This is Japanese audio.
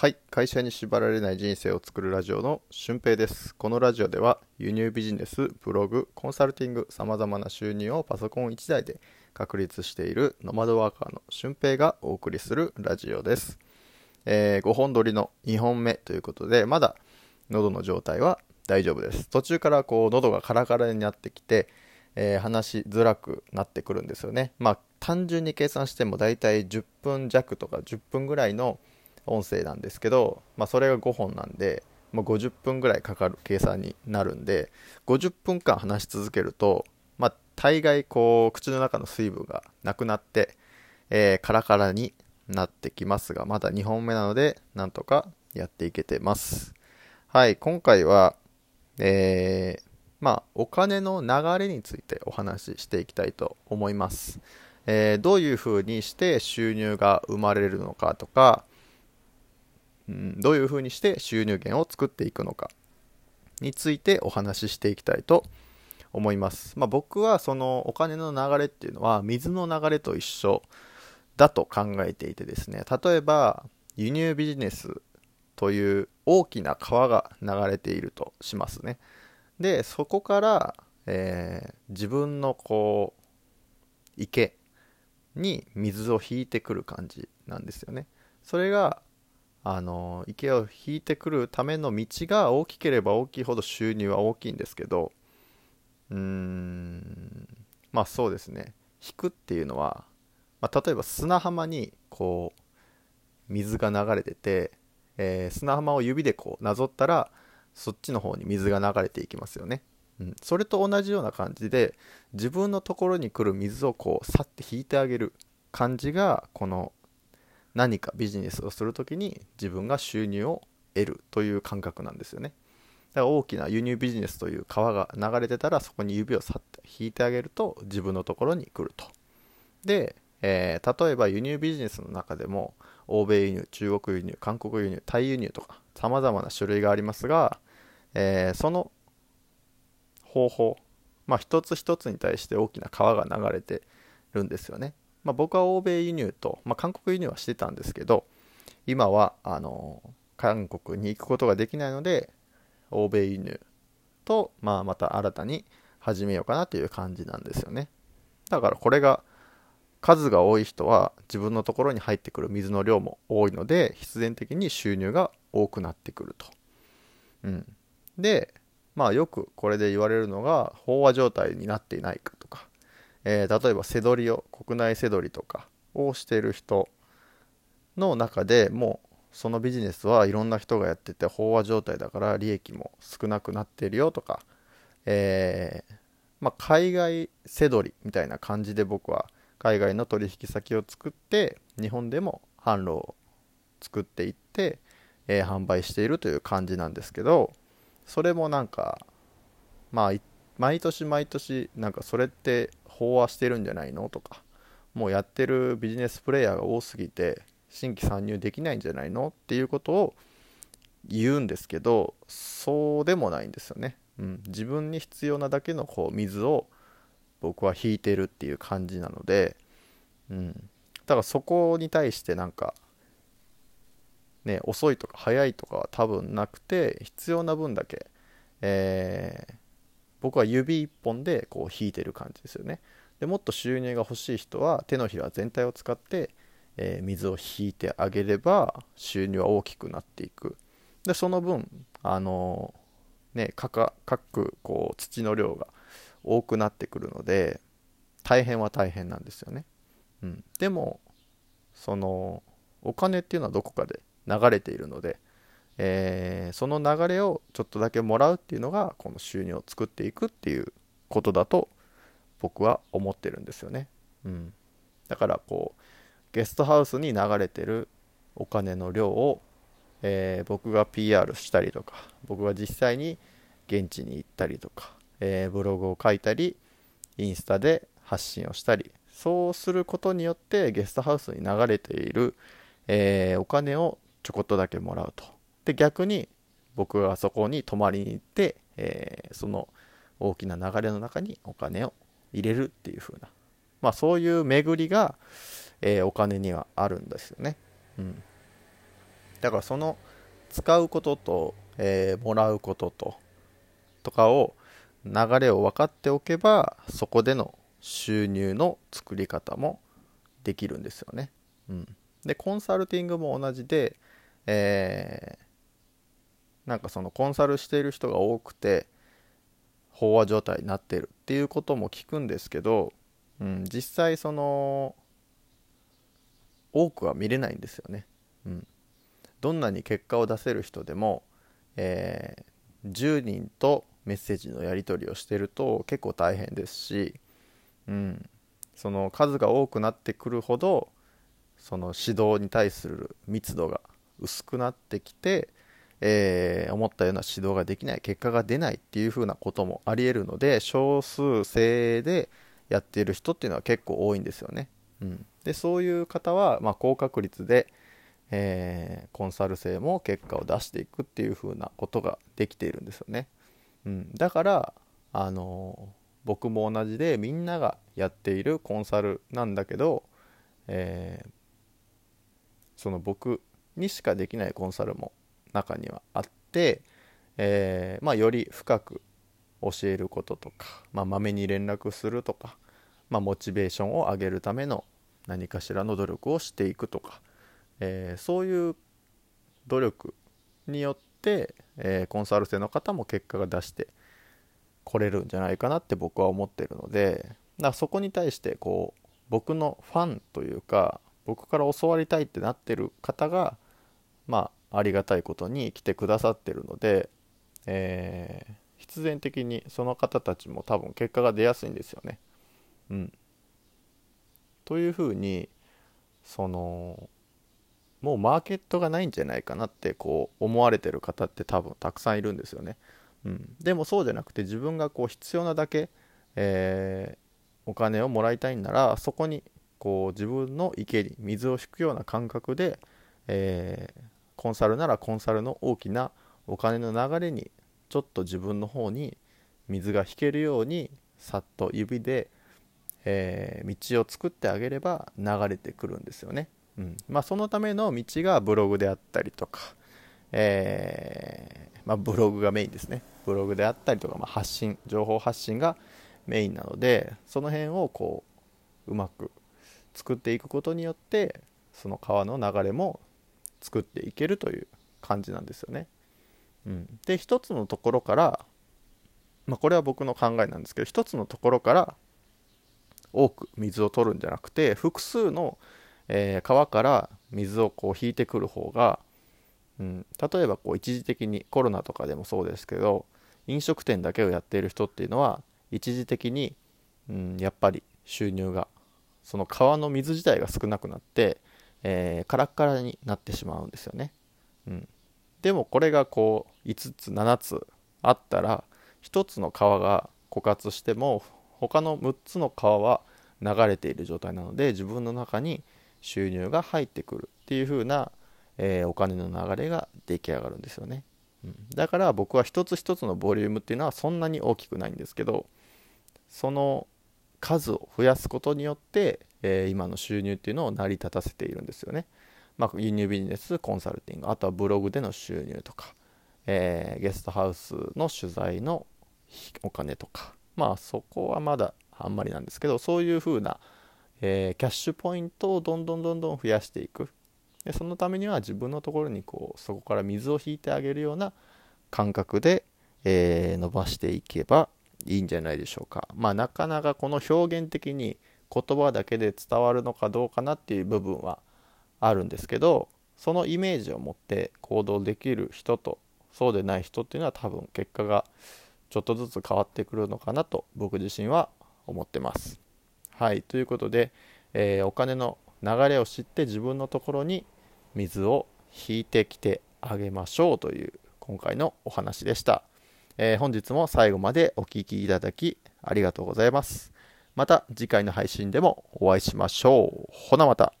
はい。会社に縛られない人生を作るラジオの俊平です。このラジオでは輸入ビジネスブログコンサルティングさまざまな収入をパソコン1台で確立しているノマドワーカーの俊平がお送りするラジオです、えー、5本撮りの2本目ということでまだ喉の状態は大丈夫です。途中からこう喉がカラカラになってきて、えー、話しづらくなってくるんですよね。まあ単純に計算してもだいたい10分弱とか10分ぐらいの音声なんですけど、まあ、それが5本なんで、まあ、50分ぐらいかかる計算になるんで50分間話し続けると、まあ、大概こう口の中の水分がなくなって、えー、カラカラになってきますがまだ2本目なのでなんとかやっていけてます。はい今回はえー、まあお金の流れについてお話ししていきたいと思います。えー、どういうふうにして収入が生まれるのかとか、うん、どういうふうにして収入源を作っていくのかについてお話ししていきたいと思います。まあ、僕はそのお金の流れっていうのは水の流れと一緒だと考えていてですね例えば輸入ビジネスという大きな川が流れているとしますね。でそこから、えー、自分のこう池に水を引いてくる感じなんですよね。それがあの池を引いてくるための道が大きければ大きいほど収入は大きいんですけどうーんまあそうですね引くっていうのは、まあ、例えば砂浜にこう水が流れてて、えー、砂浜を指でこうなぞったらそっちの方に水が流れていきますよね。うん、それと同じような感じで自分のところに来る水をこうさって引いてあげる感じがこの何かビジネスをする時に自分が収入を得るという感覚なんですよねだから大きな輸入ビジネスという川が流れてたらそこに指をさって引いてあげると自分のところに来るとで、えー、例えば輸入ビジネスの中でも欧米輸入中国輸入韓国輸入タイ輸入とか様々な種類がありますが、えー、その方法、まあ、一つ一つに対して大きな川が流れてるんですよね。まあ、僕は欧米輸入と、まあ、韓国輸入はしてたんですけど今はあの韓国に行くことができないので欧米輸入と、まあ、また新たに始めようかなという感じなんですよね。だからこれが数が多い人は自分のところに入ってくる水の量も多いので必然的に収入が多くなってくると。うん、でまあよくこれで言われるのが飽和状態になっていないかとか、えー、例えば背取りを国内背取りとかをしてる人の中でもうそのビジネスはいろんな人がやってて飽和状態だから利益も少なくなっているよとか、えー、まあ、海外背取りみたいな感じで僕は海外の取引先を作って日本でも販路を作っていって、えー、販売しているという感じなんですけどそれもなんかまあ毎年毎年なんかそれって飽和してるんじゃないのとかもうやってるビジネスプレイヤーが多すぎて新規参入できないんじゃないのっていうことを言うんですけどそうでもないんですよね、うん、自分に必要なだけのこう水を僕は引いてるっていう感じなので、うん、だからそこに対してなんかね、遅いとか早いとかは多分なくて必要な分だけ、えー、僕は指1本でこう引いてる感じですよね。でもっと収入が欲しい人は手のひら全体を使って、えー、水を引いてあげれば収入は大きくなっていく。でその分あのー、ね各こう土の量が多くなってくるので大変は大変なんですよね、うん、でもそのお金っていうのはどこかで流れているので、えー、その流れをちょっとだけもらうっていうのがこの収入を作っていくっていうことだと僕は思ってるんですよね。うん、だからこうゲストハウスに流れてるお金の量を、えー、僕が PR したりとか僕が実際に現地に行ったりとか、えー、ブログを書いたりインスタで発信をしたりそうすることによってゲストハウスに流れている、えー、お金をちょこっとだけもらうと。で、逆に僕がそこに泊まりに行って、えー、その大きな流れの中にお金を入れるっていう風な、まあそういう巡りが、えー、お金にはあるんですよね。うん。だからその使うことと、えー、もらうことととかを流れを分かっておけばそこでの収入の作り方もできるんですよね。うん、でコンサルティングも同じで、えー、なんかそのコンサルしている人が多くて飽和状態になってるっていうことも聞くんですけど、うん、実際その多くは見れないんですよね。うん、どんなに結果を出せる人でも、えー、10人とメッセージのやり取りをしてると結構大変ですし、うん、その数が多くなってくるほどその指導に対する密度が薄くなってきて、えー、思ったような指導ができない結果が出ないっていうふうなこともありえるので少数制でやっている人っていうのは結構多いんですよね。うん、でそういう方は、まあ、高確率で、えー、コンサル生も結果を出していくっていう風なことができているんですよね。うん、だからあの僕も同じでみんながやっているコンサルなんだけど、えー、その僕にしかできないコンサルも中にはあって、えー、まあ、より深く教えることとか、まあ、に連絡するとか、まあ、モチベーションを上げるための何かしらの努力をしていくとか、えー、そういう努力によって、えー、コンサル生の方も結果が出してこれるんじゃないかなって僕は思ってるのでだからそこに対してこう僕のファンというか僕から教わりたいってなってる方がまあありがたいことに来てくださってるので、えー、必然的にその方たちも多分結果が出やすいんですよね。うん、というふうにそのもうマーケットがないんじゃないかなってこう思われてる方って多分たくさんいるんですよね。うん、でもそうじゃなくて自分がこう必要なだけ、えー、お金をもらいたいんならそこにこう自分の池に水を引くような感覚で、えー、コンサルならコンサルの大きなお金の流れにちょっと自分の方に水が引けるようにさっと指で、えー、道を作ってあげれば流れてくるんですよね。うんまあ、そのための道がブログであったりとか、えー、まあ、ブログがメインですね。ブログであったりとか、まあ、発信、情報発信がメインなので、その辺をこう、うまく作っていくことによって、その川の流れも作っていけるという感じなんですよね。うん、で、一つのところから、まあ、これは僕の考えなんですけど、一つのところから多く水を取るんじゃなくて、複数の、えー、川から水をこう引いてくる方がうん、例えばこう一時的にコロナとかでもそうですけど飲食店だけをやっている人っていうのは一時的に、うん、やっぱり収入がその川の水自体が少なくなって、えー、カラッカラになってしまうんですよね、うん、でもこれがこう5つ7つあったら1つの川が枯渇しても他の6つの川は流れている状態なので自分の中に収入が入ってくるっていう風なえー、お金の流れが出来上がるんですよね、うん、だから僕は一つ一つのボリュームっていうのはそんなに大きくないんですけどその数を増やすことによって、えー、今の収入っていうのを成り立たせているんですよね、まあ、輸入ビジネスコンサルティングあとはブログでの収入とか、えー、ゲストハウスの取材のお金とか。まあそこはまだあんまりなんですけどそういう風な、えー、キャッシュポイントをどんどんどんどん増やしていく。でそのためには自分のところにこうそこから水を引いてあげるような感覚で、えー、伸ばしていけばいいんじゃないでしょうか。まあなかなかこの表現的に言葉だけで伝わるのかどうかなっていう部分はあるんですけどそのイメージを持って行動できる人とそうでない人っていうのは多分結果がちょっとずつ変わってくるのかなと僕自身は思ってます。はいということで、えー、お金の流れを知って自分のところに水を引いてきてあげましょうという今回のお話でした、えー、本日も最後までお聴きいただきありがとうございます。また次回の配信でもお会いしましょう。ほなまた。